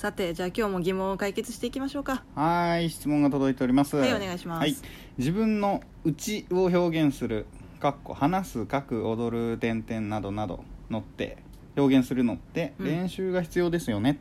さてじゃあ今日も疑問を解決していきましょうか。はい質問が届いております。はいお願いします。はい、自分の内を表現するかっこ話す書く踊る点々などなどのって表現するのってうん。練習が必要ですよね、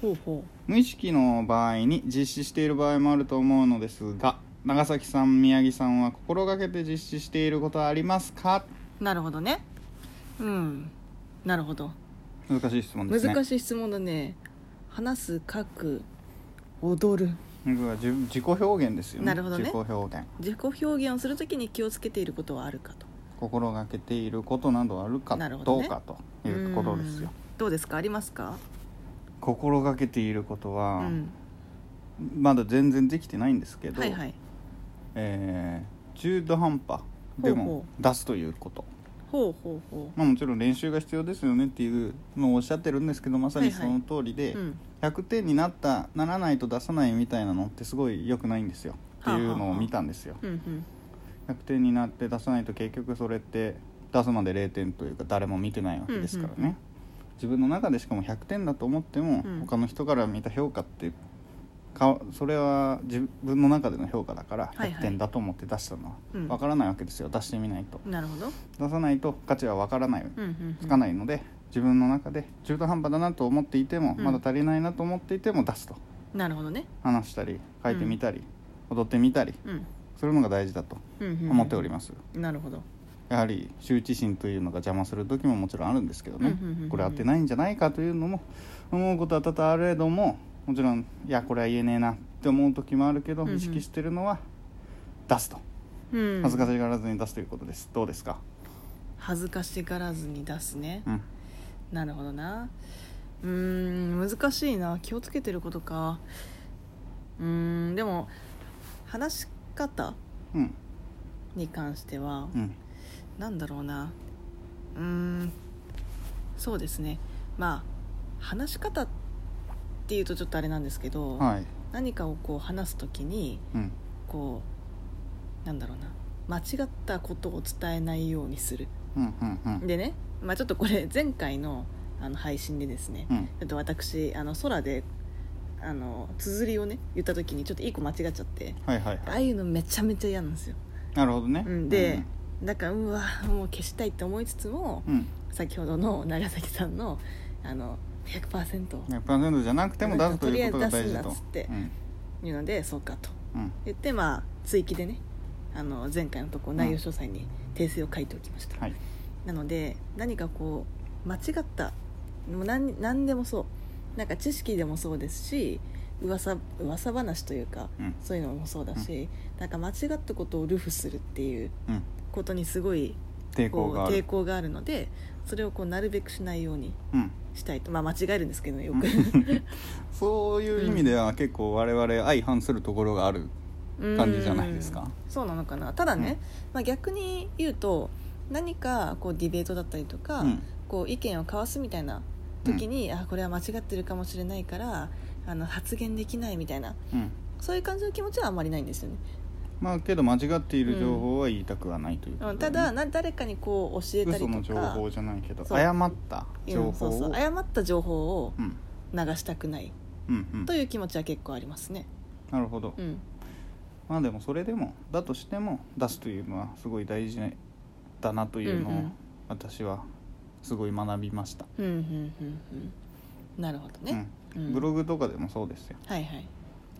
ほうほ無意識の場合に実施している場合もあると思うのですが長崎さん宮城さんは心がけて実施していることはありますか？うなるほどね。うん。なるほど。難しい質問ですね。難しい質問だね話す書く踊る。自自己表現ですよね。なるほどね。自己表現。自己表現をするときに気をつけていることはあるかと。心がけていることなどあるかどうかということですよ。うん。どうですか？ありますか？心がけていることうは、ん。まだ全然できてないんですけど、はいはい。えー中途半端でも出すということ。ほうほうほまあ、もちろん練習が必要ですよねっていうのをおっしゃってるんですけどまさにその通りで、ううん100点になったならないと出さないみたいなのってすごい良くないんですよ。っていうのを見たんですよ。うんうん。100点になって出さないと結局それって出すまで0点というか誰も見てないわけですからね、うんうんうん。自分の中でしかも100点だと思っても、うん。他の人から見た評価ってかそれは自分の中での評価だからはいはい。100点だと思って出したのはうん。分からないわけですよ。出してみないと。なるほど。出さないと価値は分からない。うんうんうん。つかないので自分の中で中途半端だなと思っていても、うん。まだ足りないなと思っていても出すと。なるほどね。話したり書いてみたり、踊ってみたりうん。するのが大事だとうんうんうん。思っております、なるほど。やはり羞恥心というのが邪魔する時ももちろんあるんですけどね、うんうんうんうんこれ合ってないんじゃないかというのも思うことは多々あれどももちろんいやこれは言えねえなって思う時もあるけど、うんうん。意識してるのは出すと。うん。恥ずかしがらずに出すということです。どうですか？恥ずかしがらずに出すね。うんなるほどな。うーん難しいな。気をつけてることか。うーんでも話し方うん。に関しては、うん。なんだろうな。うーんそうですね。まあ話し方っていうとちょっとあれなんですけど、はい。何かをこう話す時にうん。こうなんだろうな。間違ったことを伝えないようにする。うんうんうん。でね、まあ、ちょっとこれ前回のあの配信でですね、うん。ちょっと私あの空であの綴りをね言った時にちょっと一個間違っちゃってはいはいはい。ああいうのめちゃめちゃ嫌なんですよ、なるほどね、うん、で、だからうわもう消したいって思いつつもうん、うん先ほどの長崎さんのあの100% 100%じゃなくても出すということが大事ととりあえず出すんだっつってうん。いうのでそうかと。うん。言ってまあ追記でねあの前回のとこ内容詳細に訂正を書いておきました、はいなので何かこう間違ったもう何何でもそう。なんか知識でもそうですし噂噂話というか、うん。そういうのもそうだし、なんか間違ったことをルフするっていううん。ことにすごい抵こう抗がある。抵抗があるのでそれをこうなるべくしないようにうん。したいと。まあ間違えるんですけどねよく。そういう意味では結構我々相反するところがある感じじゃないですか。うん。そうなのかな。ただね、まあ、逆に言うと何かこうディベートだったりとか、うん。こう意見を交わすみたいな時に、あこれは間違ってるかもしれないからあの発言できないみたいな。うん。そういう感じの気持ちはあんまりないんですよね、まあけど間違っている情報は言いたくはないということうん、ただな誰かにこう教えたりとか嘘の情報じゃないけど誤った情うんそうそう。報を誤った情報をうん。流したくないうんうん。という気持ちは結構ありますね。なるほど。うん。まあでもそれでもだとしても出すというのはすごい大事だなというのを私はすごい学びました。うんうんうんうん。なるほどね、ううん。んブログとかでもそうですよ。はいはい。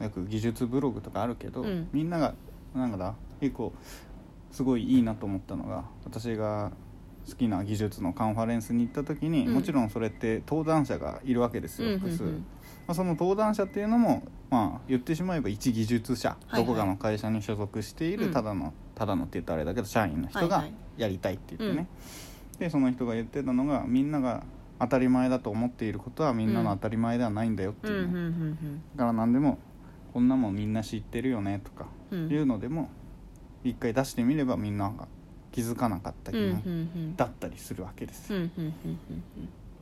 よく技術ブログとかあるけど、うん。みんながなんかだ結構すごいいいなと思ったのが私が好きな技術のカンファレンスに行った時に、うん。もちろんそれって登壇者がいるわけですよ、うんうん複数、うんまあ、その登壇者っていうのも、まあ、言ってしまえば一技術者、はいはい。どこかの会社に所属しているうん。ただの、ただのって言ったらあれだけど社員の人がやりたいって言ってね、でその人が言ってたのがみんなが当たり前だと思っていることはみんなの当たり前ではないんだよっていうだから何でもこんなもんみんな知ってるよねとかうん。いうのでも一回出してみればみんなが気づかなかった疑うんうんう問ん。だったりするわけです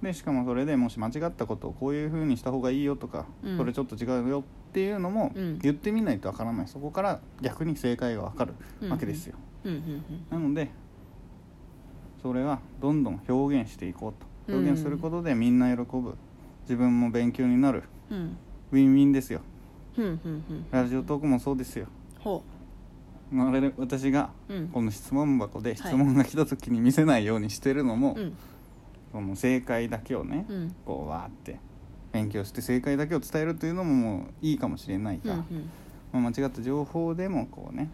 でしかもそれでもし間違ったことをこういう風にした方がいいよとか、うん。それちょっと違うよっていうのもうん。言ってみないとわからない。そこから逆に正解がわかるうん。わけですよ、うん。うん。なのでそれはどんどん表現していこうと。表現することでみんな喜ぶ。自分も勉強になる。うん。ウィンウィンですよ。ふん。ふん。ふん。ラジオトークもそうですよ。ほあれで私がううん。この質問箱でい。質問が来た時に見せないようにしてるのも、うん。その正解だけをね、うん。こうわーって勉強して正解だけを伝えるというのももういいかもしれないが、うんうん。まあ間違った情報でもこうね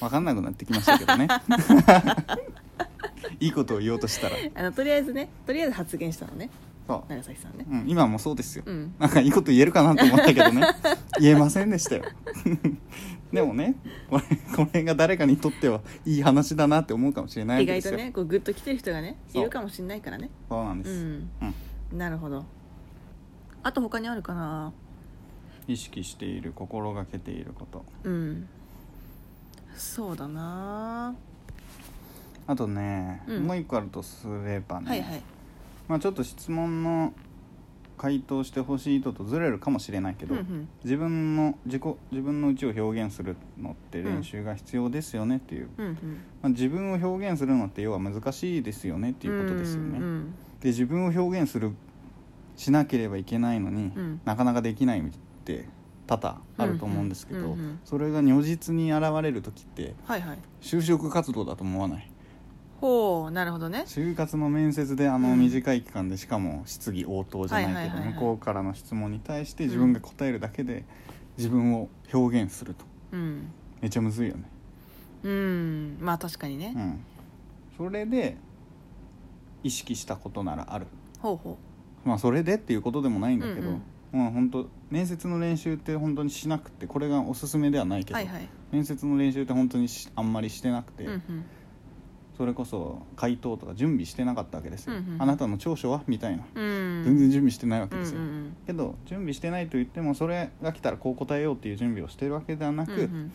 分かんなくなってきましたけどね。いいことを言おうとしたら。あのとりあえずねとりあえず発言したのね。そ長崎さんね。う、うん、今もそうですよ、うん。なんかいいこと言えるかなと思ったけどね。言えませんでしたよ。でもねこれこれが誰かにとってはいい話だなって思うかもしれないわ意けですよ。外とねこうグッと来てる人がねいるかもしれないからね。そうなんです、うん。うんなるほど。あと他にあるかな？意識している心がけていること。うん。そうだな。あとね、うん。もう一個あるとすればね、はいはい。まあ、ちょっと質問の回答してほしい人とずれるかもしれないけど、うんうん。自分の自己自分の内を表現するのって練習が必要ですよねっていう、うんうん。まあ、自分を表現するのって要は難しいですよねっていうことですよね、うんうんで自分を表現するしなければいけないのに、うん。なかなかできないって多々あると思うんですけど、うんうんうんそれが如実に現れる時ってはいはい。就職活動だと思わない？ほうなるほどね。就活の面接であのうん。短い期間でしかも質疑応答じゃないけど向こうからの質問に対して自分が答えるだけで自分を表現すると。うん。めちゃむずいよね。うん。まあ確かにね。うん。それで意識したことならある。ほうほまあそれでっていうことでもないんだけど、うんうん。まあ本当面接の練習って本当にしなくてこれがおすすめではないけど、うはいはい。面接の練習って本当にしあんまりしてなくて、うんうん。それこそ回答とか準備してなかったわけですよ、うんうん。あなたの長所はみたいな。うん。全然準備してないわけですよ、うんうんけど準備してないと言ってもそれが来たらこう答えようっていう準備をしてるわけではなく、うんうん。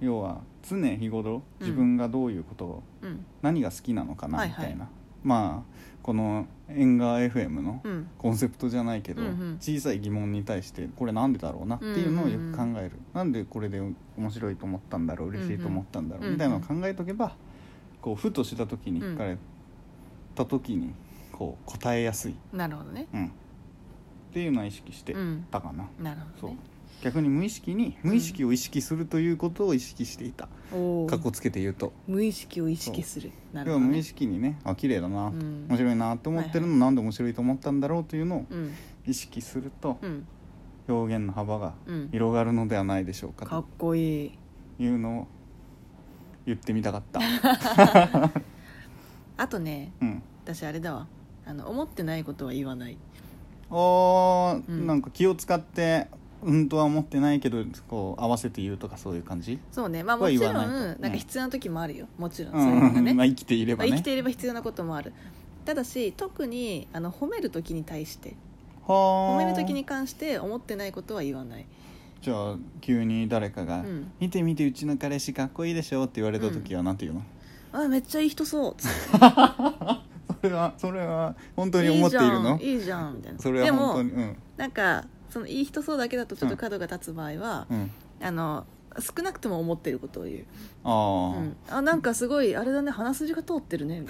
要は常日頃うん自分がどういうことを、うん。何が好きなのかなはいはい。みたいな、まあこの縁側 FM のうん。コンセプトじゃないけど、うんうん。小さい疑問に対してこれなんでだろうなっていうのをよく考える、なんでこれで面白いと思ったんだろう嬉しいと思ったんだろう、うんうん。みたいなのを考えとけばこうふとした時にうん聞かれた時にこう答えやすい、なるほどね。うん、っていうのは意識してうんたかな、なるほそう逆に無意識に無意識を意識するということを意識していた、おー。かっこつけて言うと。無意識を意識する。なるほどね。無意識にねあ綺麗だな、うん。面白いなって思ってるの、はいなんで面白いと思ったんだろうというのをうん。意識するとうん。表現の幅がうん。広がるのではないでしょうかかっとこいい。いうのを言ってみたかった、あとねうん、私あれだわ。あの思ってないことは言わない。おー、うん。なんか気を使ってうんとは思ってないけどこう合わせて言うとかそういう感じ、そうね。まあはもちろんなんか必要な時もあるよ。もちろんうそういうのがね、ん まあ、生きていればね。まあ生きていれば必要なこともある。ただし特にあの褒める時に対して。はあ。褒める時に関して思ってないことは言わない。じゃあ急に誰かが、うん。見て見てうちの彼氏かっこいいでしょ」って言われた時は何て言うの、あめっちゃいい人そう。それはそれは本当に思っているの？いいじゃんいいじゃんみたいな。それは本当にうん。なんかそのいい人そうだけだとちょっと角が立つ場合は、うん。あの少なくとも思ってることを言う、ああ、うん、あなんかすごいあれだね鼻筋が通ってるね。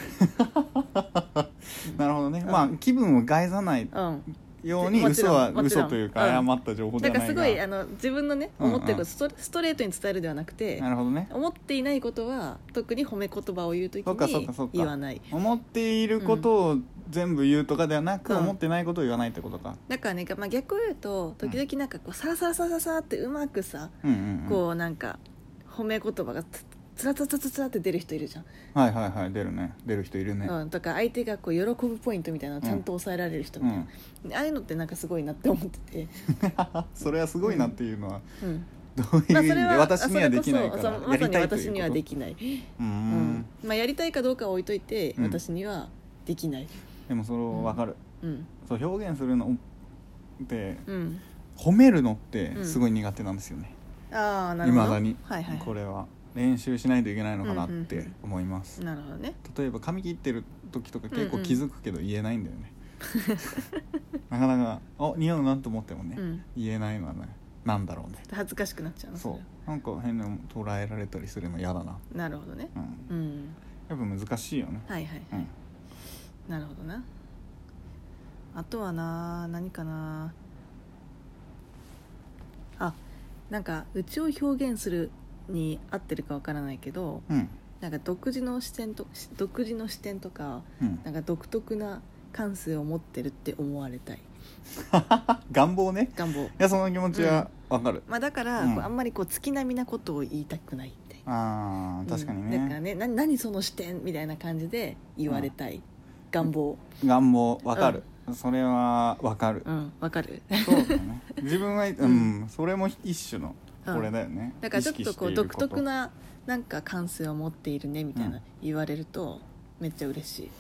なるほどね、うん。まあ気分を害さないな、うん、ように嘘は嘘というかうん。誤った情報でだからはないが。すごいあの自分のねうんうん。思ってることストストレートに伝えるではなくてなるほどね。思っていないことは特に褒め言葉を言う時そっかそっに言わない。思っていることを全部言うとかではなく、うん。思ってないことを言わないってことか。だからね、まあ、逆を言うと時々なんかこうサラサラサラサラってうまくさ、うんうん、うん、こうなんか褒め言葉がつつらつらつらつらって出る人いるじゃん、はいはいはい出るね。出る人いるね。うん、とか相手がこう喜ぶポイントみたいなのをちゃんと抑えられる人みたいな、ああいうのってなんかすごいなって思ってて、それはすごいなっていうのは、うん。どういう意まあ、味で私にはできないかそれこそそうまさにらやりたいとい私にはできない、うーうんん。まあ、やりたいかどうかは置いといて、うん。私にはできない、でもそれ分かる、うん。そう表現するのってうん、褒めるのってうん。すごい苦手なんですよね。ああなるほど。いまだに、はいはい、これは練習しないといけないのかなってうんうんうん。思います、なるほどね。例えば髪切ってる時とか結構うんうん。気づくけど言えないんだよね、なかなか「あ似合うな」と思ってもね、うん。言えないのはねなんだろうね。恥ずかしくなっちゃうの。それう。なんか変な捉えられたりするの嫌だな、なるほどね。うん、うん。やっぱ難しいよね、はいはい。うん、なるほどな。あとはな何かな。あなんかうちを表現するに合ってるかわからないけどうん。なんか独自の視点と独自の視点とかうん。なんか独特な感性を持ってるって思われたい。願望ね。願望。いやその気持ちはわかる、まあだから、うん。あんまりこう月並みなことを言いたくないみたいなああ確かにうん。だからね、ねな何その視点みたいな感じで言われたい、願望。願望わかる、それはわかる、うんわかる。そうだね。自分はうん、それも一種のこれだよね、だからちょっとこう独特ななんか感性を持っているねみたいなうん。言われるとめっちゃ嬉しい。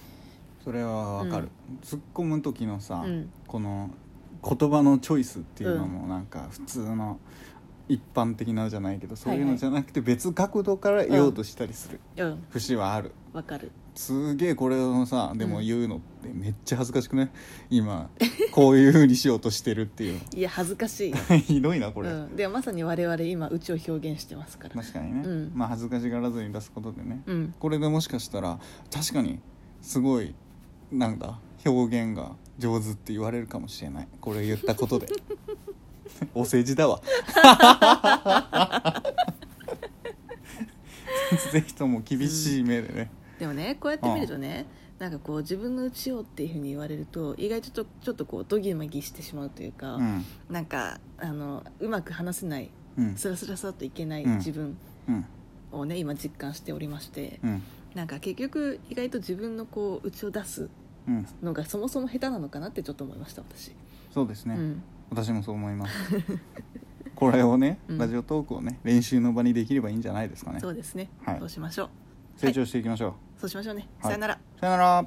それはわかる、突っ込む時のさ、うん。この言葉のチョイスっていうのもなんか普通の一般的なじゃないけどそういうのじゃなくて別角度から言おうとしたりする。うん。節はある、わかる。すげえこれをさでもうん言うのってめっちゃ恥ずかしくない？今こういうふうにしようとしてるっていう いや恥ずかしい。ひどいなこれ、うん、でもまさに我々今うちを表現してますから。確かにね、うん。まあ恥ずかしがらずに出すことでね、うん。これでもしかしたら確かにすごいなんだ表現が上手って言われるかもしれない。これ言ったことで お世辞だわ。ぜひとも厳しい目でね、でもねこうやって見るとねなんかこう自分のうちをっていうふうに言われると意外とちょちょっとこうドギマギしてしまうというか、うん。なんかあのうまく話せないうん。スラスラスラっといけないうん。自分うん。をね、今実感しておりまして、うん。なんか結局意外と自分のこううちを出すうん。のがそもそも下手なのかなってちょっと思いました私、そうですね、うん、私もそう思います。これをね、うん。ラジオトークをね練習の場にできればいいんじゃないですかね。そうですね、はいそうしましょう成長していきましょう、そうしましょうね、はいさよならさよなら